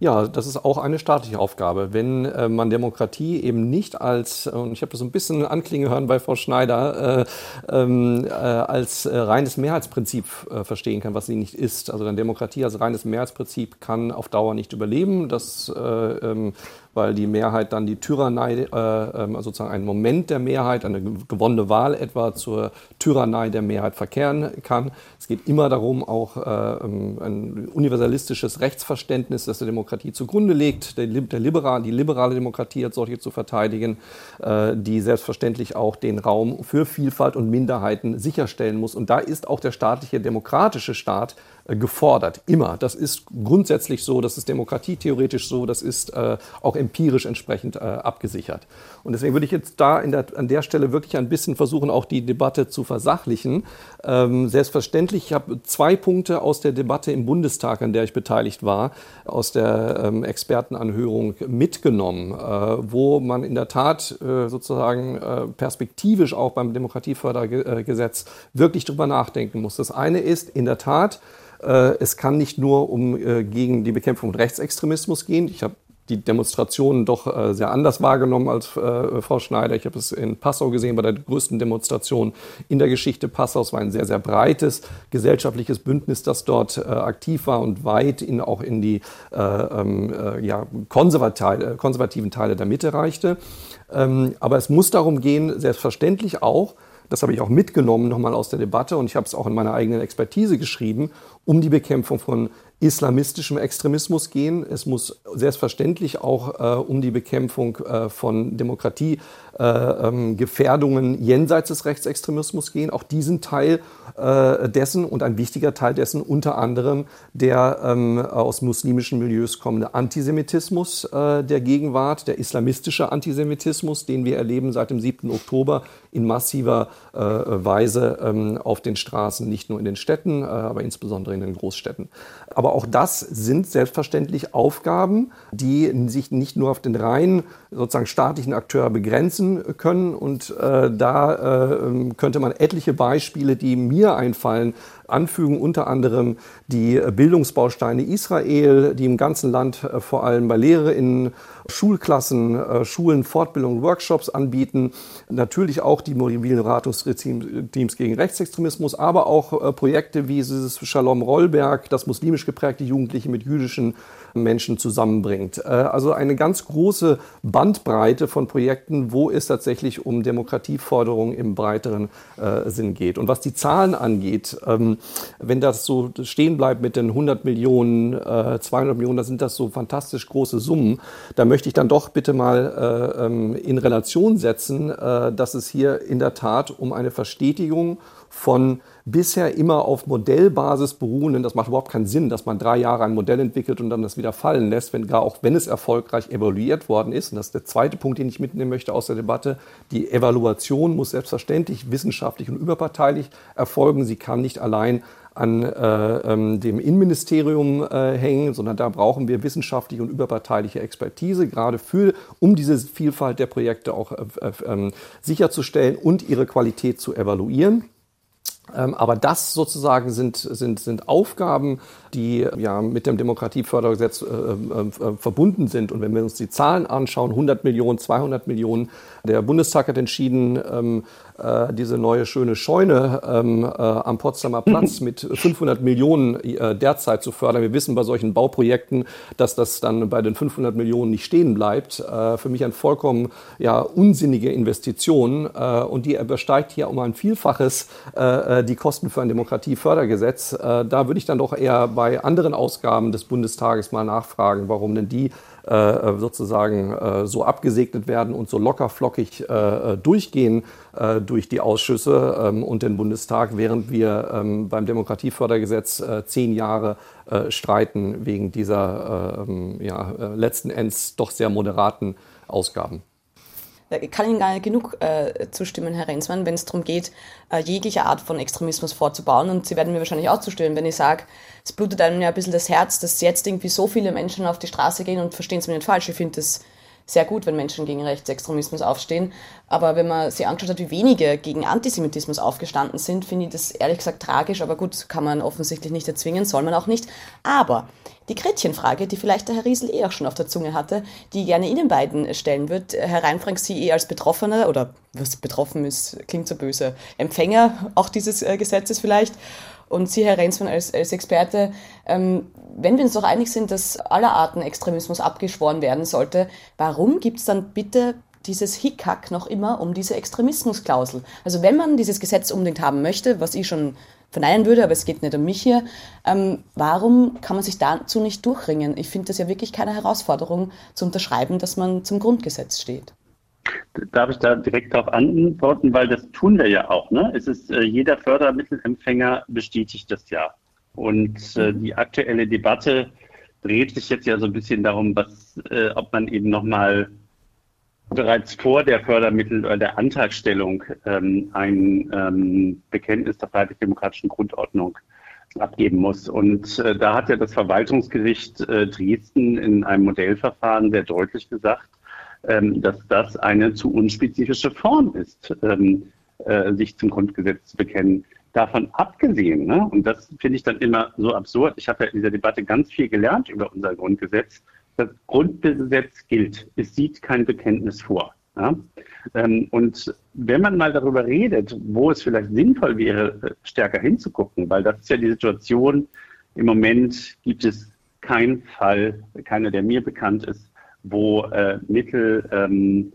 Ja, das ist auch eine staatliche Aufgabe. Wenn äh, man Demokratie eben nicht als, und ich habe das so ein bisschen anklingen hören bei Frau Schneider, äh, ähm, äh, als äh, reines Mehrheitsprinzip äh, verstehen kann, was sie nicht ist. Also dann Demokratie als reines Mehrheitsprinzip kann auf Dauer nicht überleben. Das äh, ähm, weil die Mehrheit dann die Tyrannei, äh, ähm, sozusagen einen Moment der Mehrheit, eine gewonnene Wahl etwa zur Tyrannei der Mehrheit verkehren kann. Es geht immer darum, auch äh, ähm, ein universalistisches Rechtsverständnis, das der Demokratie zugrunde legt, der, der Liberal, die liberale Demokratie als solche zu verteidigen, äh, die selbstverständlich auch den Raum für Vielfalt und Minderheiten sicherstellen muss. Und da ist auch der staatliche demokratische Staat gefordert. Immer. Das ist grundsätzlich so, das ist demokratietheoretisch so, das ist äh, auch empirisch entsprechend äh, abgesichert. Und deswegen würde ich jetzt da der, an der Stelle wirklich ein bisschen versuchen, auch die Debatte zu versachlichen. Ähm, selbstverständlich, ich habe zwei Punkte aus der Debatte im Bundestag, an der ich beteiligt war, aus der ähm, Expertenanhörung mitgenommen, äh, wo man in der Tat äh, sozusagen äh, perspektivisch auch beim Demokratiefördergesetz wirklich drüber nachdenken muss. Das eine ist in der Tat, äh, es kann nicht nur um äh, gegen die Bekämpfung von Rechtsextremismus gehen. Ich habe die Demonstrationen doch äh, sehr anders wahrgenommen als Frau Schneider. Ich habe es in Passau gesehen, bei der größten Demonstration in der Geschichte Passaus. Es war ein sehr, sehr breites gesellschaftliches Bündnis, das dort aktiv war und weit in, auch in die ähm, ja, konservativen Teile der Mitte reichte. Ähm, aber es muss darum gehen, selbstverständlich auch, das habe ich auch mitgenommen nochmal aus der Debatte und ich habe es auch in meiner eigenen Expertise geschrieben, um die Bekämpfung von islamistischem Extremismus gehen. Es muss selbstverständlich auch äh, um die Bekämpfung äh, von Demokratiegefährdungen äh, ähm, jenseits des Rechtsextremismus gehen. Auch diesen Teil äh, dessen und ein wichtiger Teil dessen unter anderem der ähm, aus muslimischen Milieus kommende Antisemitismus äh, der Gegenwart, der islamistische Antisemitismus, den wir erleben seit dem 7. Oktober in massiver äh, Weise ähm, auf den Straßen, nicht nur in den Städten, aber insbesondere in den Großstädten. Aber auch das sind selbstverständlich Aufgaben, die sich nicht nur auf den rein sozusagen staatlichen Akteur begrenzen können. Und äh, da äh, könnte man etliche Beispiele, die mir einfallen, anfügen, unter anderem die Bildungsbausteine Israel, die im ganzen Land äh, vor allem bei LehrerInnen, Schulklassen, äh, Schulen, Fortbildung, Workshops anbieten. Natürlich auch die mobilen Beratungsteams gegen Rechtsextremismus, aber auch äh, Projekte wie dieses Shalom Rollberg, das muslimisch geprägte Jugendliche mit jüdischen Menschen zusammenbringt. Äh, also eine ganz große Bandbreite von Projekten, wo es tatsächlich um Demokratieforderungen im breiteren äh, Sinn geht. Und was die Zahlen angeht, ähm, wenn das so stehen bleibt mit den 100 Millionen, 200 äh, Millionen, da sind das so fantastisch große Summen. Da möchte ich dann doch bitte mal ähm, in Relation setzen, dass es hier in der Tat um eine Verstetigung von bisher immer auf Modellbasis beruhenden, das macht überhaupt keinen Sinn, dass man drei Jahre ein Modell entwickelt und dann das wieder fallen lässt, wenn gar auch wenn es erfolgreich evaluiert worden ist. Und das ist der zweite Punkt, den ich mitnehmen möchte aus der Debatte. Die Evaluation muss selbstverständlich wissenschaftlich und überparteilich erfolgen. Sie kann nicht allein an äh, ähm, dem Innenministerium äh, hängen, sondern da brauchen wir wissenschaftliche und überparteiliche Expertise, gerade für, um diese Vielfalt der Projekte auch äh, äh ähm, sicherzustellen und ihre Qualität zu evaluieren. Ähm, aber das sozusagen sind, sind, sind Aufgaben, die ja mit dem Demokratiefördergesetz äh, äh, äh, verbunden sind. Und wenn wir uns die Zahlen anschauen, 100 Millionen, 200 Millionen, der Bundestag hat entschieden, ähm, äh, diese neue schöne Scheune ähm, äh, am Potsdamer Platz mit 500 Millionen äh, derzeit zu fördern. Wir wissen bei solchen Bauprojekten, dass das dann bei den 500 Millionen nicht stehen bleibt. Für mich ein vollkommen ja, unsinnige Investition und die übersteigt hier um ein Vielfaches die Kosten für ein Demokratiefördergesetz. Äh, da würde ich dann doch eher bei anderen Ausgaben des Bundestages mal nachfragen, warum denn die äh, sozusagen äh, so abgesegnet werden und so lockerflockig äh, durchgehen durch die Ausschüsse ähm, und den Bundestag, während wir ähm, beim Demokratiefördergesetz zehn Jahre streiten wegen dieser ähm, ja, letzten Endes doch sehr moderaten Ausgaben. Ich kann Ihnen gar nicht genug äh, zustimmen, Herr Renzmann, wenn es darum geht, äh, jegliche Art von Extremismus vorzubauen. Und Sie werden mir wahrscheinlich auch zustimmen, wenn ich sage, es blutet einem ja ein bisschen das Herz, dass jetzt irgendwie so viele Menschen auf die Straße gehen und verstehen es mir nicht falsch. Ich finde das sehr gut, wenn Menschen gegen Rechtsextremismus aufstehen. Aber wenn man sich angeschaut hat, wie wenige gegen Antisemitismus aufgestanden sind, finde ich das ehrlich gesagt tragisch. Aber gut, kann man offensichtlich nicht erzwingen, soll man auch nicht. Aber die Gretchenfrage, die vielleicht der Herr Riesel eh auch schon auf der Zunge hatte, die gerne Ihnen beiden stellen wird. Herr Reinfrank, Sie eh als Betroffener oder was betroffen ist, klingt so böse, Empfänger auch dieses äh, Gesetzes vielleicht Und Sie, Herr Renzmann, als, als Experte, ähm, wenn wir uns doch einig sind, dass aller Arten Extremismus abgeschworen werden sollte, warum gibt es dann bitte dieses Hickhack noch immer um diese Extremismusklausel? Also wenn man dieses Gesetz unbedingt haben möchte, was ich schon verneinen würde, aber es geht nicht um mich hier. Ähm, warum kann man sich dazu nicht durchringen? Ich finde das ja wirklich keine Herausforderung zu unterschreiben, dass man zum Grundgesetz steht. Darf ich da direkt darauf antworten, weil das tun wir ja auch. Ne? Es ist äh, jeder Fördermittelempfänger bestätigt das ja. Und äh, die aktuelle Debatte dreht sich jetzt ja so ein bisschen darum, was, äh, ob man eben nochmal bereits vor der Fördermittel- oder der Antragstellung ähm, ein ähm, Bekenntnis der freiheitlich-demokratischen Grundordnung abgeben muss. Und äh, da hat ja das Verwaltungsgericht äh, Dresden in einem Modellverfahren sehr deutlich gesagt, dass das eine zu unspezifische Form ist, ähm, äh, sich zum Grundgesetz zu bekennen. Davon abgesehen, ne, und das finde ich dann immer so absurd, ich habe ja in dieser Debatte ganz viel gelernt über unser Grundgesetz, das Grundgesetz gilt. Es sieht kein Bekenntnis vor. Ja? Ähm, und wenn man mal darüber redet, wo es vielleicht sinnvoll wäre, äh, stärker hinzugucken, weil das ist ja die Situation, im Moment gibt es keinen Fall, keiner, der mir bekannt ist, wo äh, Mittel ähm,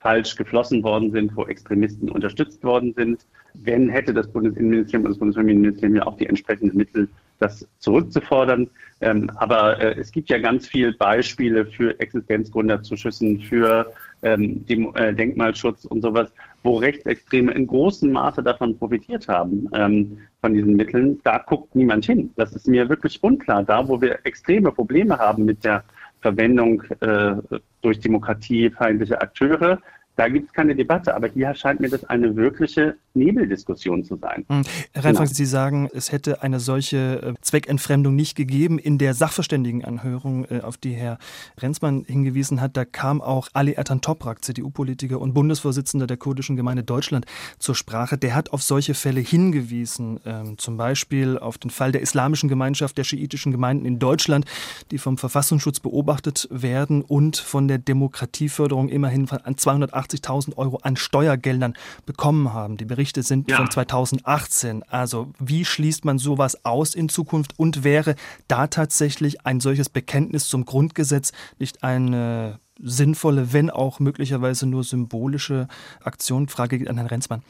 falsch geflossen worden sind, wo Extremisten unterstützt worden sind. Wenn hätte das Bundesinnenministerium und das Bundesfamilienministerium ja auch die entsprechenden Mittel das zurückzufordern. Ähm, aber äh, es gibt ja ganz viele Beispiele für Existenzgründerzuschüssen, für ähm, dem, äh, Denkmalschutz und sowas, wo Rechtsextreme in großem Maße davon profitiert haben, ähm, von diesen Mitteln. Da guckt niemand hin. Das ist mir wirklich unklar. Da, wo wir extreme Probleme haben mit der Verwendung äh, durch demokratiefeindliche Akteure, da gibt es keine Debatte. Aber hier scheint mir das eine wirkliche Nebeldiskussion zu sein. Hm. Herr Reinfang, genau. Sie sagen, es hätte eine solche äh, Zweckentfremdung nicht gegeben. In der Sachverständigenanhörung, äh, auf die Herr Renzmann hingewiesen hat, da kam auch Ali Ertan Toprak, CDU-Politiker und Bundesvorsitzender der kurdischen Gemeinde Deutschland, zur Sprache. Der hat auf solche Fälle hingewiesen, ähm, zum Beispiel auf den Fall der islamischen Gemeinschaft der schiitischen Gemeinden in Deutschland, die vom Verfassungsschutz beobachtet werden und von der Demokratieförderung immerhin an 280 180.000 Euro an Steuergeldern bekommen haben. Die Berichte sind ja. von 2018. Also wie schließt man sowas aus in Zukunft und wäre da tatsächlich ein solches Bekenntnis zum Grundgesetz nicht eine sinnvolle, wenn auch möglicherweise nur symbolische Aktion? Frage geht an Herrn Renzmann.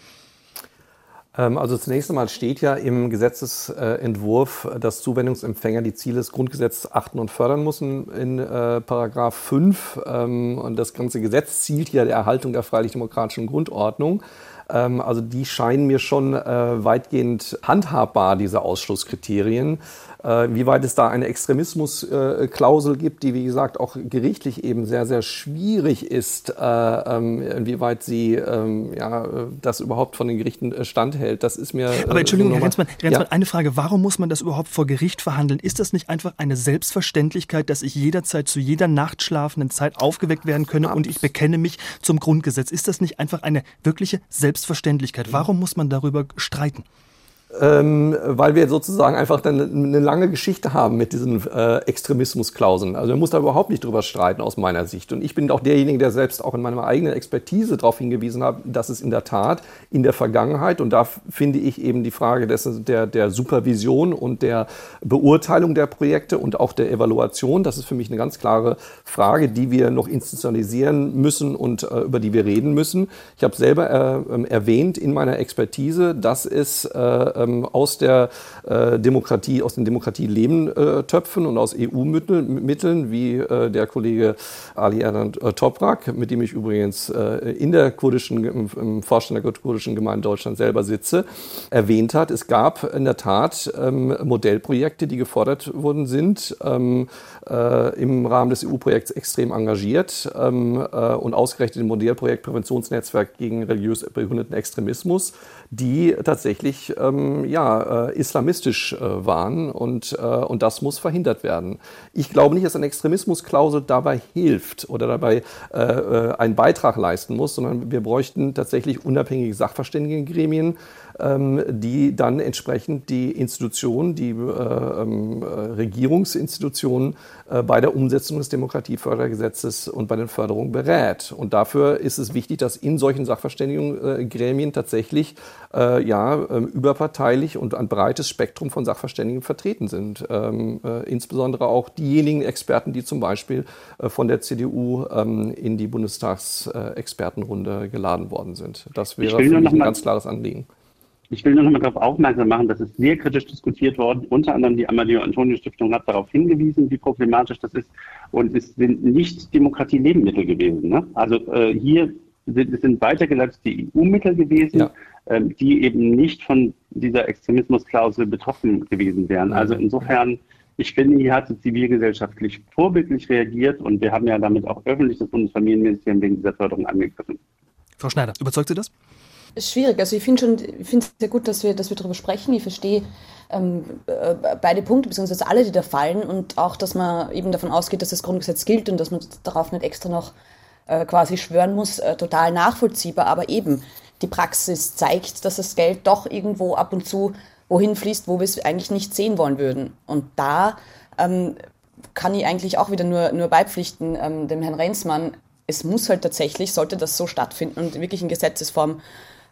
Ähm, also zunächst einmal steht ja im Gesetzesentwurf, dass Zuwendungsempfänger die Ziele des Grundgesetzes achten und fördern müssen in äh, Paragraph 5. Ähm, und das ganze Gesetz zielt ja der Erhaltung der freiheitlich-demokratischen Grundordnung. Ähm, also die scheinen mir schon äh, weitgehend handhabbar, diese Ausschlusskriterien. Äh, wie weit es da eine Extremismusklausel gibt, die, wie gesagt, auch gerichtlich eben sehr, sehr schwierig ist, äh, ähm, inwieweit sie ähm, ja, das überhaupt von den Gerichten äh, standhält, das ist mir. Aber Entschuldigung, Herr Renzmann, Renzmann ja? eine Frage. Warum muss man das überhaupt vor Gericht verhandeln? Ist das nicht einfach eine Selbstverständlichkeit, dass ich jederzeit zu jeder nachtschlafenden Zeit aufgeweckt werden könne und ich bekenne mich zum Grundgesetz? Ist das nicht einfach eine wirkliche Selbstverständlichkeit? Warum muss man darüber streiten? Ähm, weil wir sozusagen einfach dann eine lange Geschichte haben mit diesen äh, Extremismusklauseln. Also man muss da überhaupt nicht drüber streiten aus meiner Sicht. Und ich bin auch derjenige, der selbst auch in meiner eigenen Expertise darauf hingewiesen hat, dass es in der Tat in der Vergangenheit, und da finde ich eben die Frage des, der, der Supervision und der Beurteilung der Projekte und auch der Evaluation, das ist für mich eine ganz klare Frage, die wir noch institutionalisieren müssen und äh, über die wir reden müssen. Ich habe selber äh, ähm, erwähnt in meiner Expertise, dass es äh, ähm, aus der äh, Demokratie, aus den Demokratie-Leben-Töpfen äh, und aus EU-Mitteln, wie äh, der Kollege Ali Erdan äh, Toprak, mit dem ich übrigens äh, in der kurdischen, im, im Vorstand der kurdischen Gemeinde Deutschland selber sitze, erwähnt hat. Es gab in der Tat ähm, Modellprojekte, die gefordert worden sind, ähm, äh, im Rahmen des EU-Projekts extrem engagiert ähm, und ausgerechnet im Modellprojekt Präventionsnetzwerk gegen religiös begründeten Extremismus, die tatsächlich ähm, ja, äh, islamistisch äh, waren und, äh, und das muss verhindert werden. Ich glaube nicht, dass eine Extremismusklausel dabei hilft oder dabei äh, äh, einen Beitrag leisten muss, sondern wir bräuchten tatsächlich unabhängige Sachverständigengremien, die dann entsprechend die Institutionen, die äh, ähm, Regierungsinstitutionen äh, bei der Umsetzung des Demokratiefördergesetzes und bei den Förderungen berät. Und dafür ist es wichtig, dass in solchen Sachverständigengremien tatsächlich äh, ja, ähm, überparteilich und ein breites Spektrum von Sachverständigen vertreten sind. Ähm, äh, insbesondere auch diejenigen Experten, die zum Beispiel äh, von der CDU ähm, in die Bundestagsexpertenrunde geladen worden sind. Das wäre für mich ein ganz klares Anliegen. Ich will nur noch mal darauf aufmerksam machen, dass es sehr kritisch diskutiert worden. Unter anderem die Amadeo Antonio Stiftung hat darauf hingewiesen, wie problematisch das ist. Und es sind nicht Demokratie-Lebensmittel gewesen. Ne? Also äh, hier sind, es sind weitergeleitete EU-Mittel gewesen, ja. ähm, die eben nicht von dieser Extremismusklausel betroffen gewesen wären. Also insofern, ich finde, hier hat die zivilgesellschaftlich vorbildlich reagiert und wir haben ja damit auch öffentlich das Bundesfamilienministerium wegen dieser Förderung angegriffen. Frau Schneider, überzeugt Sie das? Schwierig. Also ich finde schon, ich finde es sehr gut, dass wir, dass wir darüber sprechen. Ich verstehe ähm, äh, beide Punkte, beziehungsweise alle, die da fallen und auch, dass man eben davon ausgeht, dass das Grundgesetz gilt und dass man darauf nicht extra noch äh, quasi schwören muss, äh, total nachvollziehbar. Aber eben, die Praxis zeigt, dass das Geld doch irgendwo ab und zu wohin fließt, wo wir es eigentlich nicht sehen wollen würden. Und da ähm, kann ich eigentlich auch wieder nur, nur beipflichten, ähm, dem Herrn Renzmann, es muss halt tatsächlich, sollte das so stattfinden und wirklich in Gesetzesform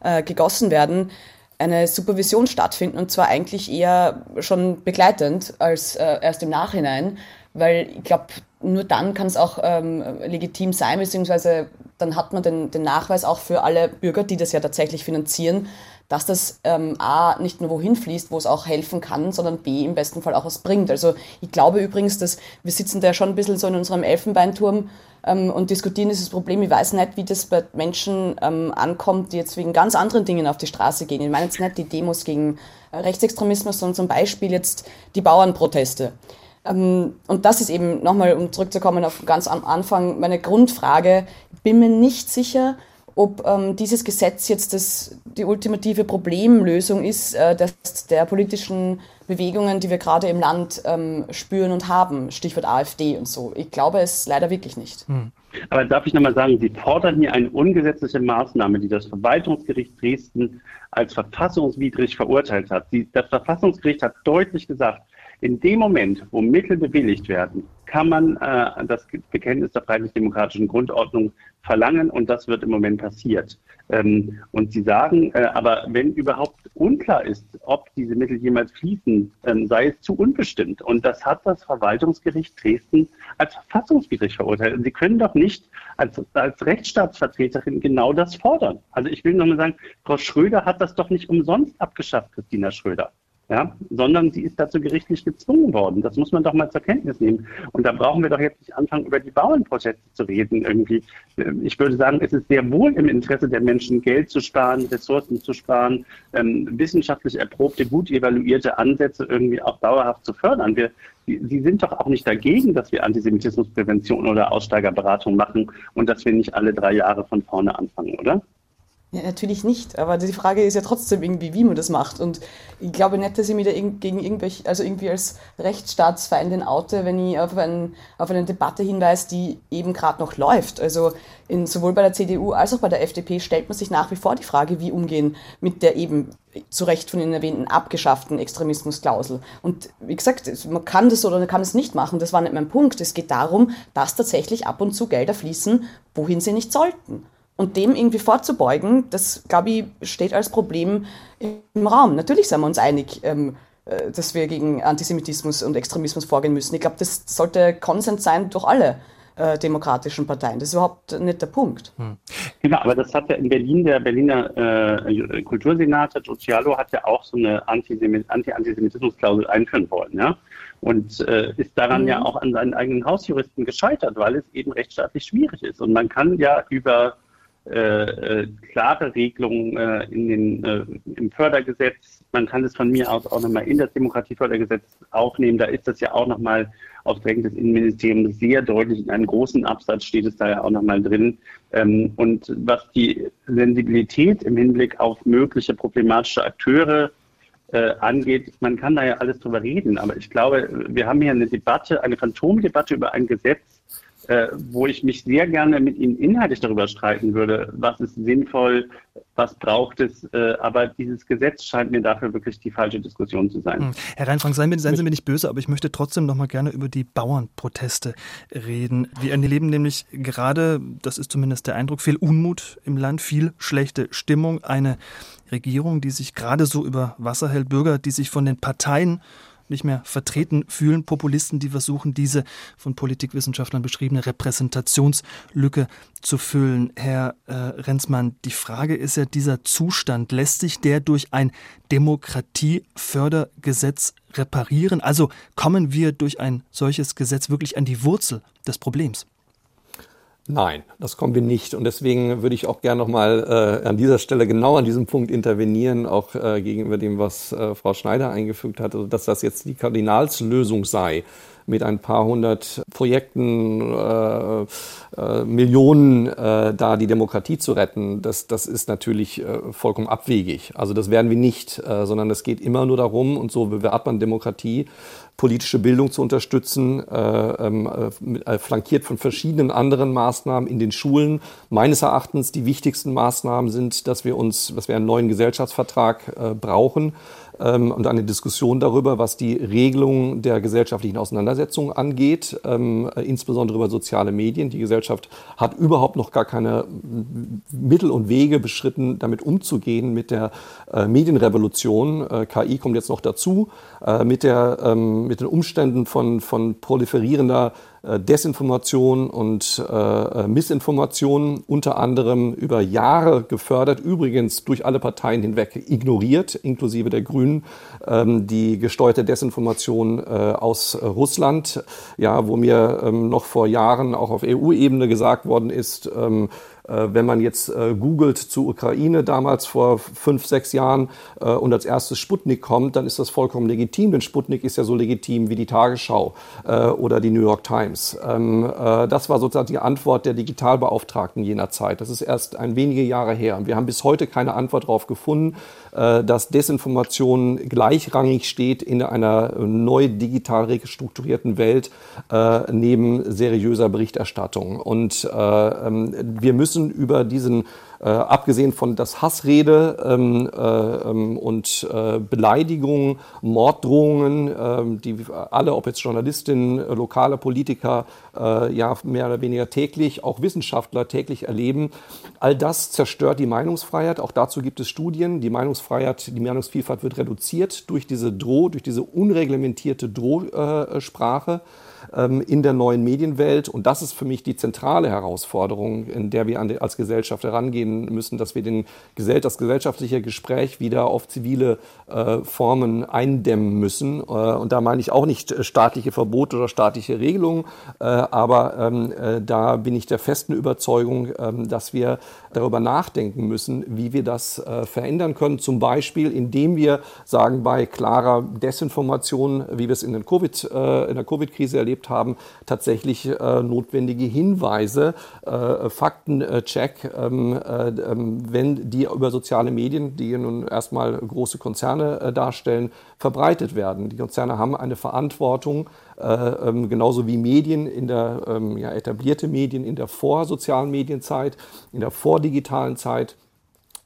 äh, gegossen werden, eine Supervision stattfinden und zwar eigentlich eher schon begleitend als äh, erst im Nachhinein, weil ich glaube, nur dann kann es auch ähm, legitim sein, beziehungsweise dann hat man den, den Nachweis auch für alle Bürger, die das ja tatsächlich finanzieren, dass das ähm, A nicht nur wohin fließt, wo es auch helfen kann, sondern B im besten Fall auch was bringt. Also ich glaube übrigens, dass wir sitzen da schon ein bisschen so in unserem Elfenbeinturm ähm, und diskutieren dieses Problem. Ich weiß nicht, wie das bei Menschen ähm, ankommt, die jetzt wegen ganz anderen Dingen auf die Straße gehen. Ich meine jetzt nicht die Demos gegen äh, Rechtsextremismus, sondern zum Beispiel jetzt die Bauernproteste. Ähm, und das ist eben nochmal, um zurückzukommen auf ganz am Anfang, meine Grundfrage. Ich bin mir nicht sicher, ob ähm, dieses Gesetz jetzt das, die ultimative Problemlösung ist äh, des, der politischen Bewegungen, die wir gerade im Land ähm, spüren und haben, Stichwort AfD und so. Ich glaube es leider wirklich nicht. Hm. Aber darf ich nochmal sagen, Sie fordern hier eine ungesetzliche Maßnahme, die das Verwaltungsgericht Dresden als verfassungswidrig verurteilt hat. Die, das Verfassungsgericht hat deutlich gesagt, in dem Moment, wo Mittel bewilligt werden, kann man äh, das Bekenntnis der freiheitlich-demokratischen Grundordnung verlangen und das wird im Moment passiert. Ähm, und Sie sagen, äh, aber wenn überhaupt unklar ist, ob diese Mittel jemals fließen, ähm, sei es zu unbestimmt. Und das hat das Verwaltungsgericht Dresden als verfassungswidrig verurteilt. Und Sie können doch nicht als, als Rechtsstaatsvertreterin genau das fordern. Also ich will nochmal sagen, Frau Schröder hat das doch nicht umsonst abgeschafft, Christina Schröder ja, sondern sie ist dazu gerichtlich gezwungen worden. Das muss man doch mal zur Kenntnis nehmen. Und da brauchen wir doch jetzt nicht anfangen, über die Bauernprozesse zu reden irgendwie. Ich würde sagen, es ist sehr wohl im Interesse der Menschen, Geld zu sparen, Ressourcen zu sparen, ähm, wissenschaftlich erprobte, gut evaluierte Ansätze irgendwie auch dauerhaft zu fördern. Wir, Sie sind doch auch nicht dagegen, dass wir Antisemitismusprävention oder Aussteigerberatung machen und dass wir nicht alle drei Jahre von vorne anfangen, oder? Ja, natürlich nicht. Aber die Frage ist ja trotzdem irgendwie, wie man das macht. Und ich glaube nicht, dass ich mich da gegen irgendwelche, also irgendwie als Rechtsstaatsfeindin oute, wenn ich auf, ein, auf eine Debatte hinweise, die eben gerade noch läuft. Also in, sowohl bei der CDU als auch bei der FDP stellt man sich nach wie vor die Frage, wie umgehen mit der eben zu Recht von Ihnen erwähnten abgeschafften Extremismusklausel. Und wie gesagt, man kann das oder man kann es nicht machen, das war nicht mein Punkt. Es geht darum, dass tatsächlich ab und zu Gelder fließen, wohin sie nicht sollten. Und dem irgendwie vorzubeugen, das, glaube ich, steht als Problem im Raum. Natürlich sind wir uns einig, ähm, äh, dass wir gegen Antisemitismus und Extremismus vorgehen müssen. Ich glaube, das sollte Konsens sein durch alle äh, demokratischen Parteien. Das ist überhaupt nicht der Punkt. Hm. Genau, aber das hat ja in Berlin, der Berliner äh, Kultursenat, Giugialo, hat ja auch so eine Anti-Antisemitismus-Klausel einführen wollen, ja. Und äh, ist daran mhm. ja auch an seinen eigenen Hausjuristen gescheitert, weil es eben rechtsstaatlich schwierig ist. Und man kann ja über äh, äh, klare Regelungen äh, in den, äh, im Fördergesetz. Man kann es von mir aus auch nochmal in das Demokratiefördergesetz aufnehmen. Da ist das ja auch nochmal auf Drängen des Innenministeriums sehr deutlich. In einem großen Absatz steht es da ja auch nochmal drin. Ähm, und was die Sensibilität im Hinblick auf mögliche problematische Akteure äh, angeht, man kann da ja alles drüber reden. Aber ich glaube, wir haben hier eine Debatte, eine Phantomdebatte über ein Gesetz, äh, wo ich mich sehr gerne mit Ihnen inhaltlich darüber streiten würde, was ist sinnvoll, was braucht es, äh, aber dieses Gesetz scheint mir dafür wirklich die falsche Diskussion zu sein. Hm. Herr Reinfrank, seien, seien Sie mir nicht böse, aber ich möchte trotzdem noch mal gerne über die Bauernproteste reden. Wir erleben nämlich gerade, das ist zumindest der Eindruck, viel Unmut im Land, viel schlechte Stimmung, eine Regierung, die sich gerade so über Wasser hält, Bürger, die sich von den Parteien nicht mehr vertreten fühlen. Populisten, die versuchen, diese von Politikwissenschaftlern beschriebene Repräsentationslücke zu füllen. Herr äh, Renzmann, die Frage ist ja, dieser Zustand, lässt sich der durch ein Demokratiefördergesetz reparieren? Also kommen wir durch ein solches Gesetz wirklich an die Wurzel des Problems? Nein, das kommen wir nicht. Und deswegen würde ich auch gerne nochmal äh, an dieser Stelle genau an diesem Punkt intervenieren, auch äh, gegenüber dem, was äh, Frau Schneider eingefügt hat, also dass das jetzt die Kardinalslösung sei mit ein paar hundert Projekten, äh, äh, Millionen äh, da die Demokratie zu retten, das, das ist natürlich äh, vollkommen abwegig. Also das werden wir nicht, äh, sondern es geht immer nur darum, und so bewahrt man Demokratie, politische Bildung zu unterstützen, äh, ähm, äh, flankiert von verschiedenen anderen Maßnahmen in den Schulen. Meines Erachtens die wichtigsten Maßnahmen sind, dass wir uns, dass wir einen neuen Gesellschaftsvertrag äh, brauchen ähm, und eine Diskussion darüber, was die Regelung der gesellschaftlichen Auseinandersetzung angeht, ähm, äh, insbesondere über soziale Medien. Die Gesellschaft hat überhaupt noch gar keine Mittel und Wege beschritten, damit umzugehen mit der äh, Medienrevolution. Äh, KI kommt jetzt noch dazu, äh, mit, der, ähm, mit den Umständen von, von proliferierender äh, Desinformation und äh, äh, Missinformation unter anderem über Jahre gefördert, übrigens durch alle Parteien hinweg ignoriert, inklusive der Grünen, ähm, die gesteuerte Desinformation äh, aus Russland, ja, wo mir ähm, noch vor Jahren auch auf EU-Ebene gesagt worden ist, ähm, äh, wenn man jetzt äh, googelt zu Ukraine damals vor fünf, sechs Jahren äh, und als erstes Sputnik kommt, dann ist das vollkommen legitim, denn Sputnik ist ja so legitim wie die Tagesschau oder die New York Times. Ähm, das war sozusagen die Antwort der Digitalbeauftragten jener Zeit. Das ist erst ein wenige Jahre her. Und wir haben bis heute keine Antwort darauf gefunden, dass Desinformation gleichrangig steht in einer neu digital restrukturierten Welt neben seriöser Berichterstattung. Und ähm, wir müssen über diesen, äh, abgesehen von das Hassrede ähm, äh, ähm, und äh, Beleidigungen, Morddrohungen, ähm, die alle, ob jetzt Journalistinnen, äh, lokale Politiker, äh, ja mehr oder weniger täglich, auch Wissenschaftler täglich erleben, all das zerstört die Meinungsfreiheit. Auch dazu gibt es Studien. Die Meinungsfreiheit, die Meinungsvielfalt wird reduziert durch diese Droh, durch diese unreglementierte Drohsprache ähm, in der neuen Medienwelt. Und das ist für mich die zentrale Herausforderung, in der wir als Gesellschaft herangehen müssen, dass wir den, das gesellschaftliche Gespräch wieder auf zivile äh, Formen eindämmen müssen. Äh, und da meine ich auch nicht äh, staatliche Verbote oder staatliche Regelungen, aber ähm, äh, da bin ich der festen Überzeugung, ähm, dass wir darüber nachdenken müssen, wie wir das äh, verändern können. Zum Beispiel, indem wir sagen, bei klarer Desinformation, wie wir es in, den COVID, in der Covid-Krise erlebt haben, tatsächlich äh, notwendige Hinweise, äh, Faktencheck, ähm, äh, ähm, wenn die über soziale Medien, die nun erstmal große Konzerne äh, darstellen, verbreitet werden. Die Konzerne haben eine Verantwortung, äh, ähm, genauso wie Medien in der ähm, ja, etablierte Medien in der vorsozialen Medienzeit, in der vordigitalen Zeit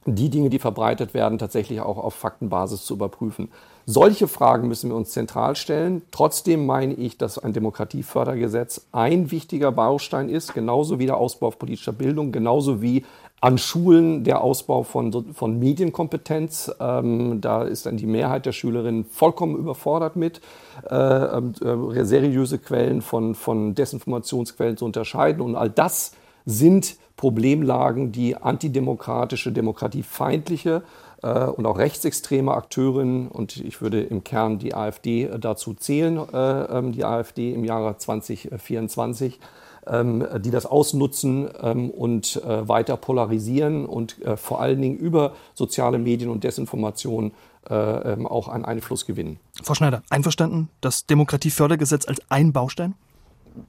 die Dinge, die verbreitet werden, tatsächlich auch auf Faktenbasis zu überprüfen. Solche Fragen müssen wir uns zentral stellen. Trotzdem meine ich, dass ein Demokratiefördergesetz ein wichtiger Baustein ist, genauso wie der Ausbau politischer Bildung, genauso wie an Schulen der Ausbau von, von Medienkompetenz. Ähm, da ist dann die Mehrheit der Schülerinnen vollkommen überfordert mit, äh, äh, seriöse Quellen von, von Desinformationsquellen zu unterscheiden. Und all das sind Problemlagen, die antidemokratische, demokratiefeindliche äh, und auch rechtsextreme Akteurinnen, und ich würde im Kern die AfD äh, dazu zählen, äh, ähm, die AfD im Jahre 2024, ähm, die das ausnutzen ähm, und weiter polarisieren und vor allen Dingen über soziale Medien und Desinformation auch einen Einfluss gewinnen. Frau Schneider, einverstanden, das Demokratiefördergesetz als ein Baustein?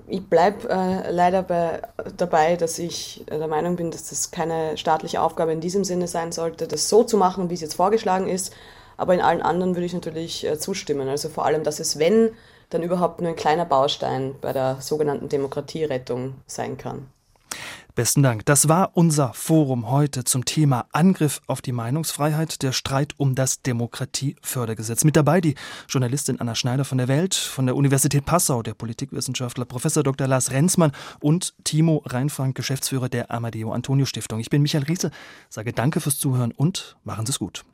Ich bleibe äh, leider bei, dabei, dass ich äh, der Meinung bin, dass das keine staatliche Aufgabe in diesem Sinne sein sollte, das so zu machen, wie es jetzt vorgeschlagen ist. Aber in allen anderen würde ich natürlich äh, zustimmen. Also vor allem, dass es, wenn dann überhaupt nur ein kleiner Baustein bei der sogenannten Demokratierettung sein kann. Besten Dank. Das war unser Forum heute zum Thema Angriff auf die Meinungsfreiheit, der Streit um das Demokratiefördergesetz. Mit dabei die Journalistin Anna Schneider von der Welt, von der Universität Passau, der Politikwissenschaftler Professor Dr. Lars Renzmann und Timo Reinfrank, Geschäftsführer der Amadeo Antonio Stiftung. Ich bin Michael Riese, sage danke fürs Zuhören und machen Sie es gut.